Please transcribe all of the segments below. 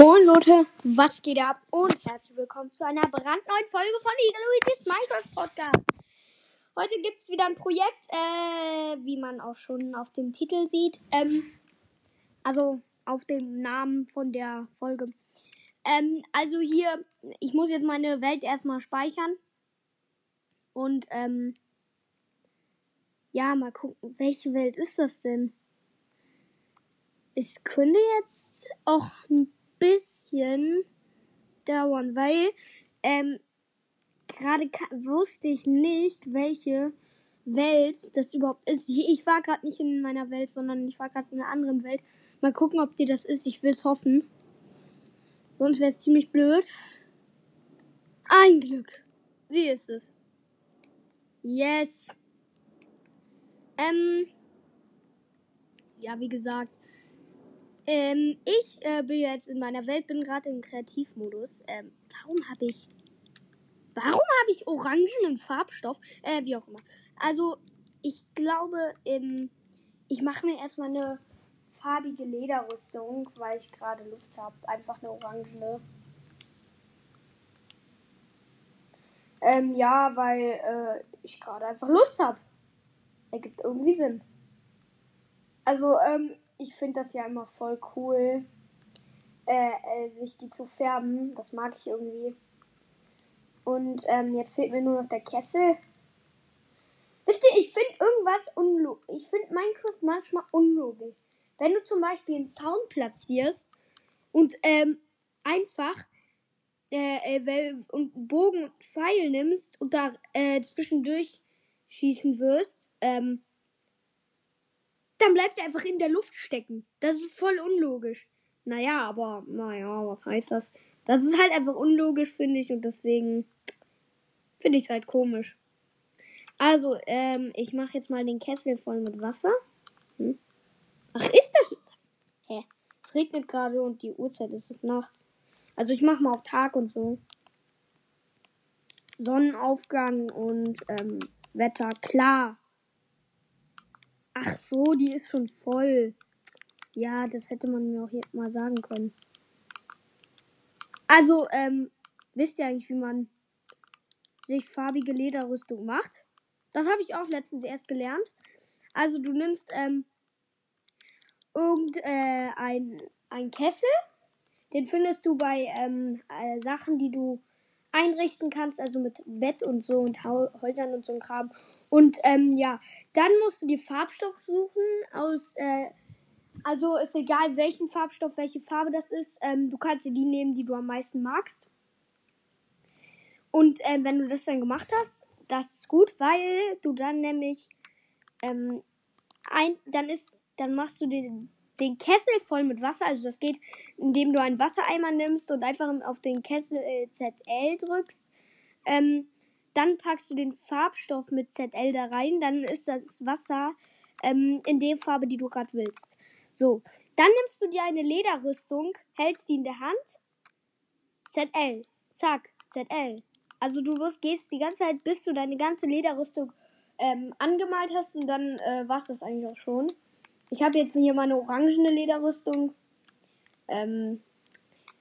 Moin Leute, was geht ab? Und herzlich willkommen zu einer brandneuen Folge von Luigi's Minecraft Podcast. Heute gibt es wieder ein Projekt, äh, wie man auch schon auf dem Titel sieht. Ähm, also auf dem Namen von der Folge. Ähm, also hier, ich muss jetzt meine Welt erstmal speichern. Und, ähm, ja, mal gucken, welche Welt ist das denn? Es könnte jetzt auch ein bisschen dauern, weil ähm, gerade wusste ich nicht, welche Welt das überhaupt ist. Ich, ich war gerade nicht in meiner Welt, sondern ich war gerade in einer anderen Welt. Mal gucken, ob die das ist. Ich will es hoffen. Sonst wäre es ziemlich blöd. Ein Glück. Sie ist es. Yes. Ähm. Ja, wie gesagt. Ähm, ich äh, bin jetzt in meiner Welt, bin gerade im Kreativmodus. Ähm, warum habe ich. Warum habe ich orangenen Farbstoff? Äh, wie auch immer. Also, ich glaube, ähm, ich mache mir erstmal eine farbige Lederrüstung, weil ich gerade Lust habe. Einfach eine orangene. Ähm, ja, weil äh, ich gerade einfach Lust habe. Ergibt irgendwie Sinn. Also, ähm, ich finde das ja immer voll cool, äh, äh, sich die zu färben. Das mag ich irgendwie. Und ähm, jetzt fehlt mir nur noch der Kessel. Wisst ihr, ich finde irgendwas unlogisch. Ich finde Minecraft manchmal unlogisch. Wenn du zum Beispiel einen Zaun platzierst und ähm, einfach äh, äh, und Bogen und Pfeil nimmst und da äh, zwischendurch schießen wirst, ähm, dann bleibt er einfach in der Luft stecken. Das ist voll unlogisch. Naja, aber, naja, was heißt das? Das ist halt einfach unlogisch, finde ich, und deswegen finde ich es halt komisch. Also, ähm, ich mache jetzt mal den Kessel voll mit Wasser. Hm? Ach, ist das was? Hä? Es regnet gerade und die Uhrzeit ist nachts. Also, ich mache mal auf Tag und so. Sonnenaufgang und ähm, Wetter klar. Ach so, die ist schon voll. Ja, das hätte man mir auch hier mal sagen können. Also, ähm, wisst ihr eigentlich, wie man sich farbige Lederrüstung macht? Das habe ich auch letztens erst gelernt. Also, du nimmst, ähm, irgendein äh, ein Kessel. Den findest du bei ähm, äh, Sachen, die du einrichten kannst, also mit Bett und so und Häusern und so ein Kram. Und ähm, ja, dann musst du dir Farbstoff suchen aus, äh, also ist egal welchen Farbstoff, welche Farbe das ist. Ähm, du kannst dir die nehmen, die du am meisten magst. Und äh, wenn du das dann gemacht hast, das ist gut, weil du dann nämlich ähm, ein, dann ist, dann machst du den, den Kessel voll mit Wasser. Also das geht, indem du einen Wassereimer nimmst und einfach auf den Kessel äh, ZL drückst. Ähm, dann packst du den Farbstoff mit ZL da rein. Dann ist das Wasser ähm, in der Farbe, die du gerade willst. So, dann nimmst du dir eine Lederrüstung, hältst die in der Hand. ZL. Zack, ZL. Also du wirst, gehst die ganze Zeit, bis du deine ganze Lederrüstung ähm, angemalt hast und dann äh, war es das eigentlich auch schon. Ich habe jetzt hier meine orangene Lederrüstung. Ähm,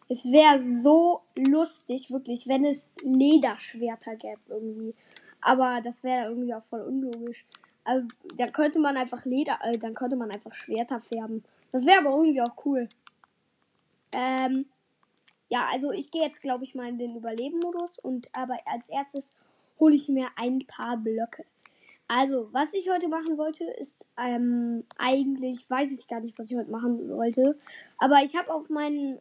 es wäre so lustig, wirklich, wenn es Lederschwerter gäbe irgendwie. Aber das wäre irgendwie auch voll unlogisch. Also, dann könnte man einfach Leder, äh, dann könnte man einfach Schwerter färben. Das wäre aber irgendwie auch cool. Ähm, ja, also ich gehe jetzt, glaube ich, mal in den Überleben-Modus und aber als erstes hole ich mir ein paar Blöcke. Also, was ich heute machen wollte, ist ähm, eigentlich, weiß ich gar nicht, was ich heute machen wollte. Aber ich habe auf,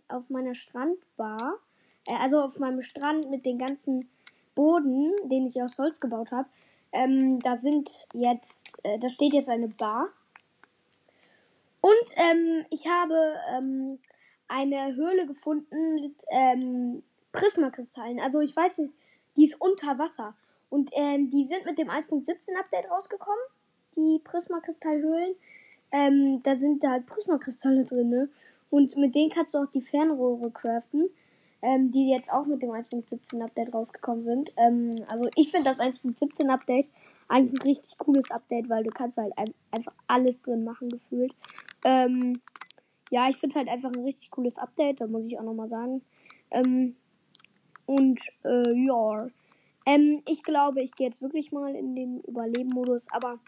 auf meiner Strandbar, äh, also auf meinem Strand mit den ganzen Boden, den ich aus Holz gebaut habe, ähm, da sind jetzt, äh, da steht jetzt eine Bar. Und ähm, ich habe ähm, eine Höhle gefunden mit ähm, Prismakristallen. Also ich weiß nicht, die ist unter Wasser. Und ähm, die sind mit dem 1.17 Update rausgekommen. Die Prismakristallhöhlen. Ähm, da sind da halt Prismakristalle drin. Ne? Und mit denen kannst du auch die Fernrohre craften. Ähm, die jetzt auch mit dem 1.17 Update rausgekommen sind. Ähm, also ich finde das 1.17 Update eigentlich ein richtig cooles Update, weil du kannst halt ein einfach alles drin machen gefühlt. Ähm, ja, ich finde es halt einfach ein richtig cooles Update, das muss ich auch nochmal sagen. Ähm, und äh, ja, ähm, ich glaube, ich gehe jetzt wirklich mal in den Überleben-Modus, aber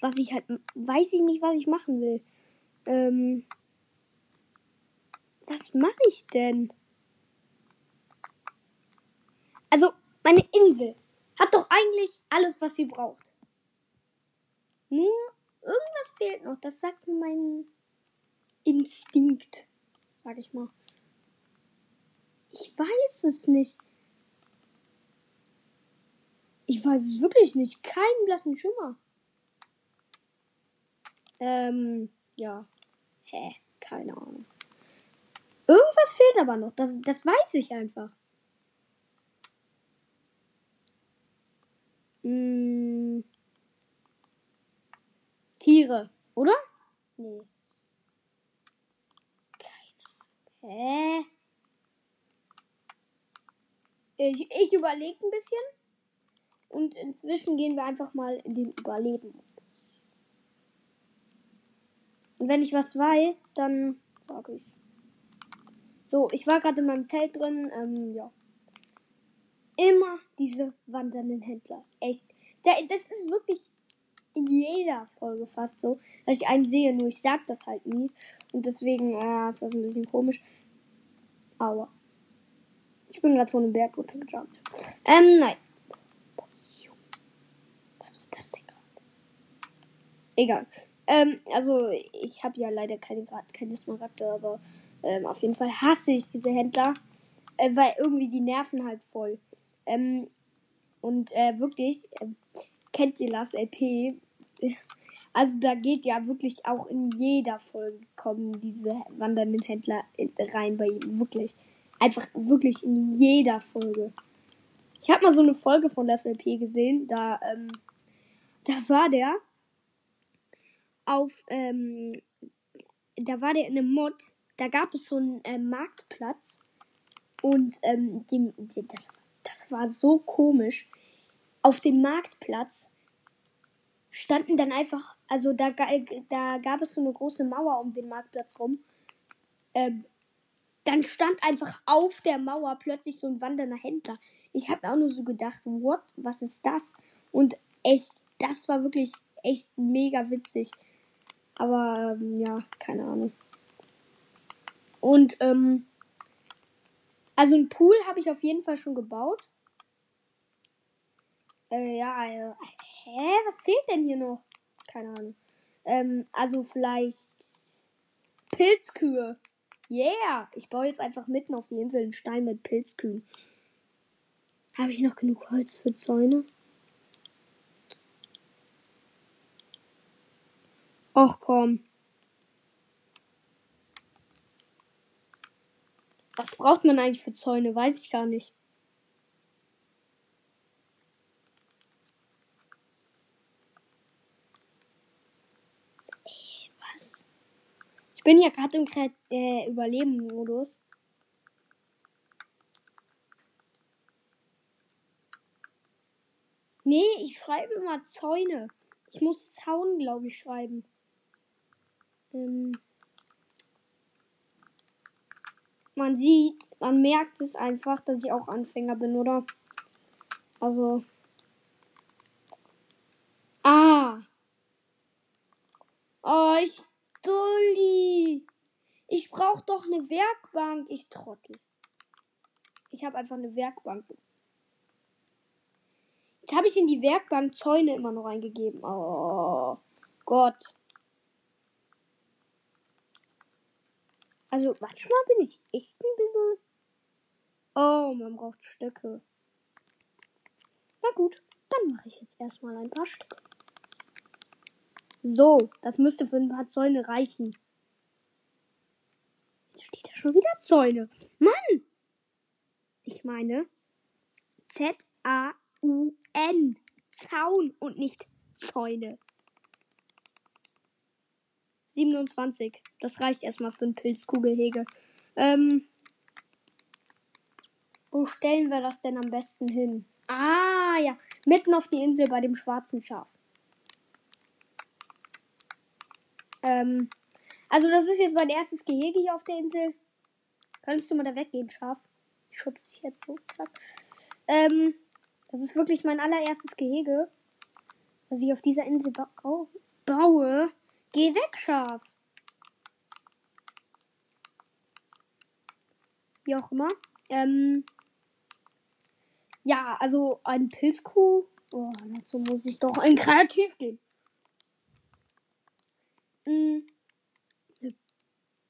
was ich halt, weiß ich nicht, was ich machen will. Ähm, was mache ich denn? Also, meine Insel hat doch eigentlich alles, was sie braucht. Nur irgendwas fehlt noch. Das sagt mir mein Instinkt, sag ich mal. Ich weiß es nicht. Ich weiß es wirklich nicht. Keinen blassen Schimmer. Ähm, ja. Hä? Keine Ahnung. Irgendwas fehlt aber noch. Das, das weiß ich einfach. Hm. Tiere, oder? Nee. Keine Ahnung. Hä? Ich, ich überlege ein bisschen. Und inzwischen gehen wir einfach mal in den Überleben. Und wenn ich was weiß, dann sage ich. So, ich war gerade in meinem Zelt drin. Ähm, ja. Immer diese wandernden Händler. Echt. Das ist wirklich in jeder Folge fast so, dass ich einen sehe, nur ich sag das halt nie. Und deswegen, äh, ist das ein bisschen komisch. Aua. Ich bin gerade von einem Berg runtergejumpt. Ähm, nein. Was war das denn gerade? Egal. Ähm, also, ich habe ja leider keine, keine Smaragde, aber ähm, auf jeden Fall hasse ich diese Händler. Äh, weil irgendwie die nerven halt voll. Ähm, und äh, wirklich, äh, kennt ihr das LP? Also da geht ja wirklich auch in jeder Folge kommen diese wandernden Händler rein bei ihm. Wirklich. Einfach wirklich in jeder Folge. Ich habe mal so eine Folge von das LP gesehen. Da, ähm, da war der auf, ähm, da war der in einem Mod. Da gab es so einen äh, Marktplatz. Und ähm, dem, das, das war so komisch. Auf dem Marktplatz standen dann einfach, also da, da gab es so eine große Mauer um den Marktplatz rum. Ähm, dann stand einfach auf der Mauer plötzlich so ein wandernder Händler. Ich habe auch nur so gedacht, what, was ist das? Und echt, das war wirklich echt mega witzig. Aber ähm, ja, keine Ahnung. Und ähm, also ein Pool habe ich auf jeden Fall schon gebaut. Äh, ja, also, hä, was fehlt denn hier noch? Keine Ahnung. Ähm, also vielleicht Pilzkühe. Yeah! Ich baue jetzt einfach mitten auf die Insel einen Stein mit Pilzkühen. Habe ich noch genug Holz für Zäune? Och komm. Was braucht man eigentlich für Zäune? Weiß ich gar nicht. Ich bin ja gerade im äh, Überleben-Modus. Nee, ich schreibe immer Zäune. Ich muss Zaun, glaube ich, schreiben. Ähm man sieht, man merkt es einfach, dass ich auch Anfänger bin, oder? Also. Ah. Oh, ich Dulli. Ich brauche doch eine Werkbank. Ich trottel. Ich habe einfach eine Werkbank. Jetzt habe ich in die Werkbank Zäune immer noch eingegeben. Oh Gott. Also manchmal bin ich echt ein bisschen. Oh, man braucht Stöcke. Na gut, dann mache ich jetzt erstmal ein paar Stöcke. So, das müsste für ein paar Zäune reichen. Jetzt steht da schon wieder Zäune. Mann! Ich meine Z-A-U-N. Zaun und nicht Zäune. 27. Das reicht erstmal für ein Pilzkugelhege. Ähm, wo stellen wir das denn am besten hin? Ah, ja. Mitten auf die Insel bei dem schwarzen Schaf. Ähm, Also, das ist jetzt mein erstes Gehege hier auf der Insel. Könntest du mal da weggehen, Schaf? Ich schubse dich jetzt so. Zack. Ähm, das ist wirklich mein allererstes Gehege, das ich auf dieser Insel ba baue. Geh weg, Schaf. Wie auch immer. Ähm, ja, also ein Pilzkuh. Oh, dazu muss ich doch ein Kreativ gehen. Hm.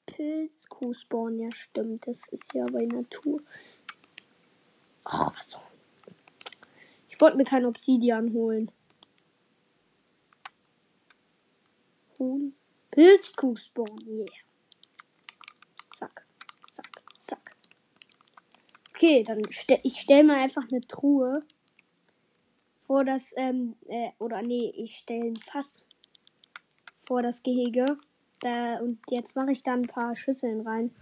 Pilzkuh spawnen, ja stimmt. Das ist ja bei Natur. Ach, was so. Ich wollte mir kein Obsidian holen. Huhn. Pilzkuh spawnen, yeah. Zack, zack, zack. Okay, dann stell ich stelle mal einfach eine Truhe vor das, ähm, äh, oder nee, ich stelle ein Fass vor das Gehege. Da, und jetzt mache ich da ein paar Schüsseln rein.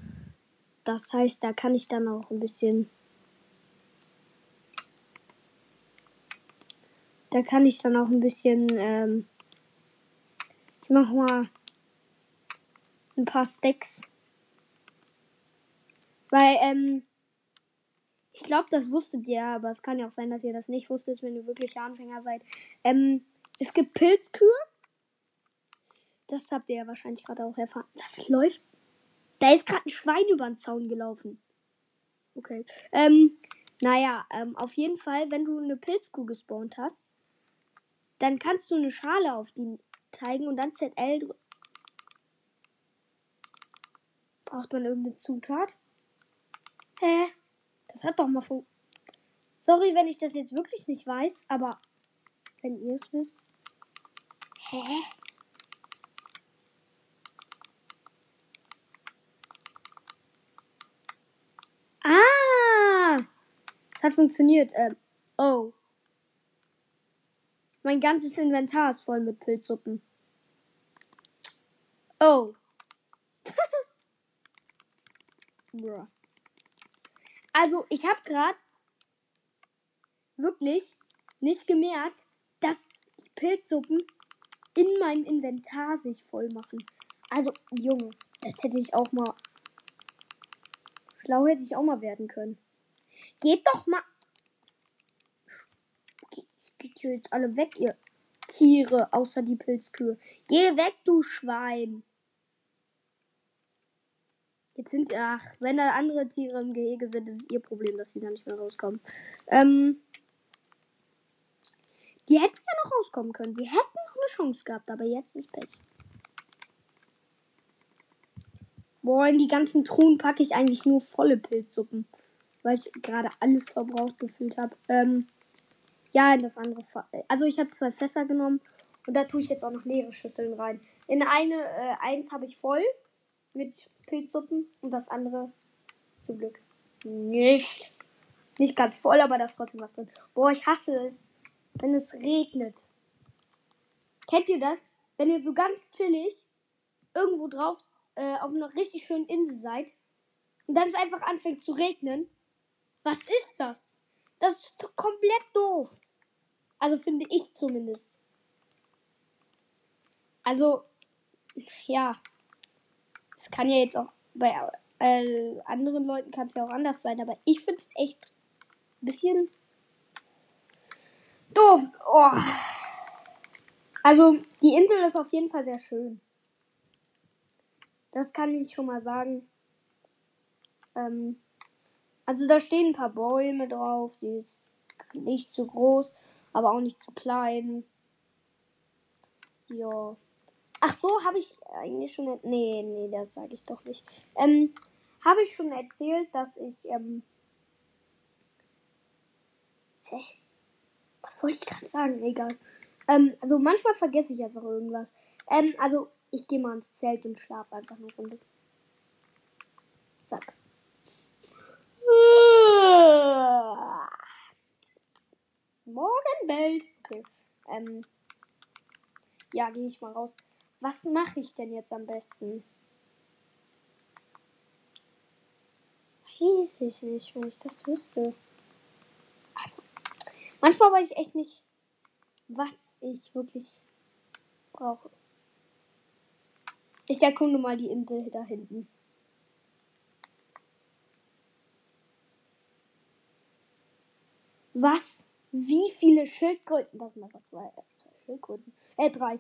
Das heißt, da kann ich dann auch ein bisschen. Da kann ich dann auch ein bisschen. Ähm, ich mache mal ein paar Stacks. Weil, ähm, ich glaube, das wusstet ihr, aber es kann ja auch sein, dass ihr das nicht wusstet, wenn ihr wirklich Anfänger seid. Ähm, es gibt Pilzkühe. Das habt ihr ja wahrscheinlich gerade auch erfahren. Das läuft. Da ist gerade ein Schwein über den Zaun gelaufen. Okay. Ähm, naja, ähm, auf jeden Fall, wenn du eine Pilzkuh gespawnt hast, dann kannst du eine Schale auf die zeigen und dann ZL. Braucht man irgendeine Zutat? Hä? Das hat doch mal von. Sorry, wenn ich das jetzt wirklich nicht weiß, aber wenn ihr es wisst. Hä? Ah! Es hat funktioniert. Ähm, oh. Mein ganzes Inventar ist voll mit Pilzsuppen. Oh. Bruh. Also, ich habe gerade wirklich nicht gemerkt, dass die Pilzsuppen in meinem Inventar sich voll machen. Also, Junge, das hätte ich auch mal. Schlau hätte ich auch mal werden können. Geht doch mal. Ihr jetzt alle weg, ihr Tiere, außer die Pilzkühe. Geh weg, du Schwein. Jetzt sind, ach, wenn da andere Tiere im Gehege sind, ist es ihr Problem, dass sie da nicht mehr rauskommen. Ähm, die hätten ja noch rauskommen können. Sie hätten noch eine Chance gehabt, aber jetzt ist Pech. Boah, in die ganzen Truhen packe ich eigentlich nur volle Pilzsuppen. Weil ich gerade alles verbraucht gefühlt habe. Ähm, ja, in das andere. Also ich habe zwei Fässer genommen und da tue ich jetzt auch noch leere Schüsseln rein. In eine, äh, eins habe ich voll mit Pilzsuppen und das andere zum Glück nicht. Nicht ganz voll, aber da ist trotzdem was drin. Boah, ich hasse es, wenn es regnet. Kennt ihr das? Wenn ihr so ganz chillig irgendwo drauf äh, auf einer richtig schönen Insel seid und dann es einfach anfängt zu regnen. Was ist das? Das ist komplett doof. Also finde ich zumindest. Also, ja, es kann ja jetzt auch bei äh, anderen Leuten kann es ja auch anders sein, aber ich finde es echt ein bisschen doof. Oh. Also die Insel ist auf jeden Fall sehr schön. Das kann ich schon mal sagen. Ähm, also da stehen ein paar Bäume drauf. Die ist nicht zu groß, aber auch nicht zu klein. Ja. Ach so, habe ich eigentlich schon. Nee, nee, das sage ich doch nicht. Ähm, habe ich schon erzählt, dass ich. Ähm, hä? Was wollte ich gerade sagen? Egal. Ähm, also manchmal vergesse ich einfach irgendwas. Ähm, also ich gehe mal ins Zelt und schlafe einfach eine Runde. Zack. Morgenwelt. Okay. Ähm. Ja, gehe ich mal raus. Was mache ich denn jetzt am besten? Weiß ich nicht, wenn ich das wüsste. Also, manchmal weiß ich echt nicht, was ich wirklich brauche. Ich erkunde mal die Insel da hinten. Was? Wie viele Schildkröten? Das sind einfach zwei, äh, zwei Schildkröten. Äh, drei.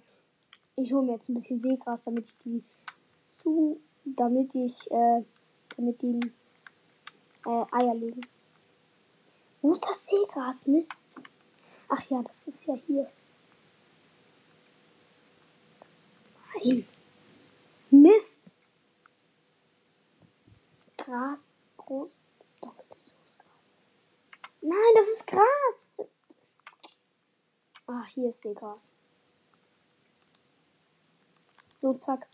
Ich hole mir jetzt ein bisschen Seegras, damit ich die zu, damit ich, äh, damit die äh, Eier legen. Wo ist das Seegras? Mist. Ach ja, das ist ja hier. Nein. Mist. Gras, groß, doppeltes Gras. Nein, das ist Gras. Ah, hier ist Seegras. So, zack.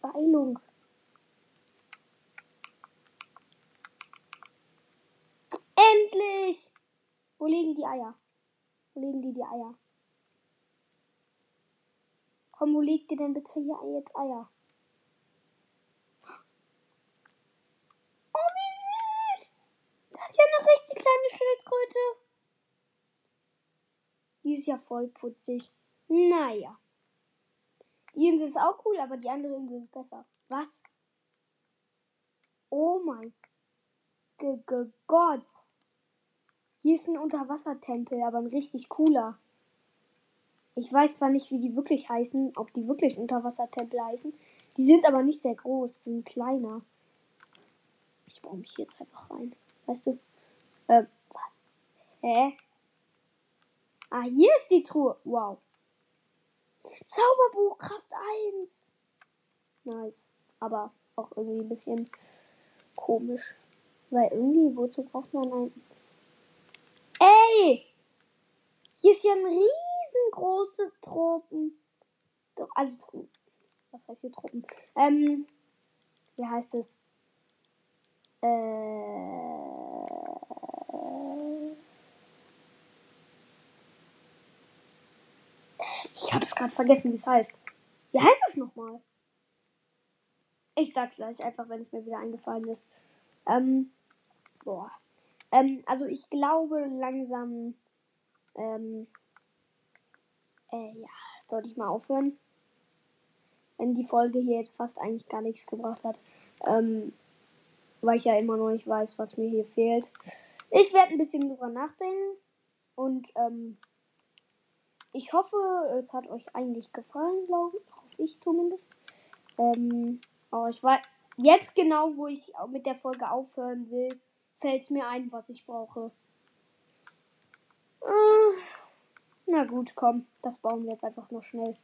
Beeilung. Endlich! Wo liegen die Eier? Wo liegen die, die Eier? Komm, wo liegt ihr denn bitte hier jetzt Eier? Oh, wie süß! Das ist ja eine richtig kleine Schildkröte. Die ist ja voll putzig. Naja. Die Insel ist auch cool, aber die andere Insel ist besser. Was? Oh mein G -G Gott. Hier ist ein Unterwassertempel, aber ein richtig cooler. Ich weiß zwar nicht, wie die wirklich heißen, ob die wirklich Unterwassertempel heißen. Die sind aber nicht sehr groß, sind kleiner. Ich baue mich jetzt einfach rein. Weißt du? Ähm, hä? Ah, hier ist die Truhe. Wow. Zauberbuch Kraft 1. Nice. Aber auch irgendwie ein bisschen komisch. Weil irgendwie, wozu braucht man ein. Ey! Hier ist ja ein riesen riesengroße Tropen. Doch, also Tropen. Was heißt hier Tropen? Ähm, wie heißt es? Äh, ich habe es gerade vergessen, wie es heißt. Wie heißt es nochmal? Ich sag's gleich einfach, wenn es mir wieder eingefallen ist. Ähm, boah. Ähm, also ich glaube langsam, ähm, äh, ja, sollte ich mal aufhören. Wenn die Folge hier jetzt fast eigentlich gar nichts gebracht hat. Ähm, weil ich ja immer noch nicht weiß, was mir hier fehlt. Ich werde ein bisschen drüber nachdenken. Und ähm, ich hoffe, es hat euch eigentlich gefallen, glaube ich. Hoffe ich zumindest. Ähm, aber ich weiß, jetzt genau, wo ich mit der Folge aufhören will, fällt es mir ein, was ich brauche. Äh, na gut, komm, das bauen wir jetzt einfach noch schnell.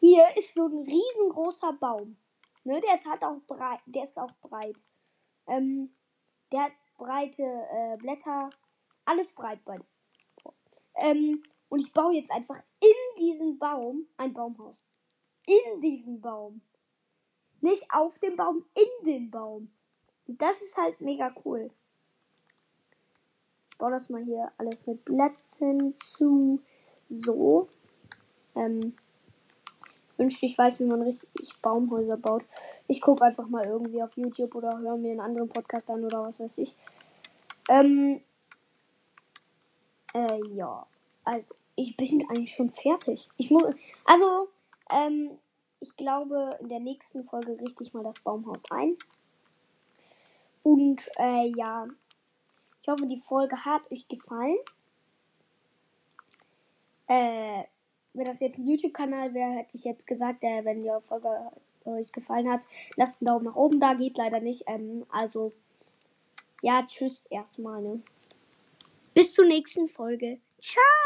Hier ist so ein riesengroßer Baum. Ne, der ist halt auch breit, der ist auch breit. Ähm, der hat breite äh, Blätter, alles breit bei. Ähm, und ich baue jetzt einfach in diesen Baum ein Baumhaus. In diesen Baum. Nicht auf dem Baum, in den Baum. Und das ist halt mega cool. Ich baue das mal hier alles mit Blättern zu. So. Ähm, ich wünschte, ich weiß, wie man richtig Baumhäuser baut. Ich gucke einfach mal irgendwie auf YouTube oder höre mir einen anderen Podcast an oder was weiß ich. Ähm, äh, ja. Also, ich bin eigentlich schon fertig. Ich muss, also, ähm, ich glaube, in der nächsten Folge richte ich mal das Baumhaus ein. Und, äh, ja, ich hoffe, die Folge hat euch gefallen. Äh, wenn das jetzt ein YouTube-Kanal wäre, hätte ich jetzt gesagt, äh, wenn die Folge euch gefallen hat, lasst einen Daumen nach oben da. Geht leider nicht. Ähm, also, ja, tschüss erstmal. Ne? Bis zur nächsten Folge. Ciao!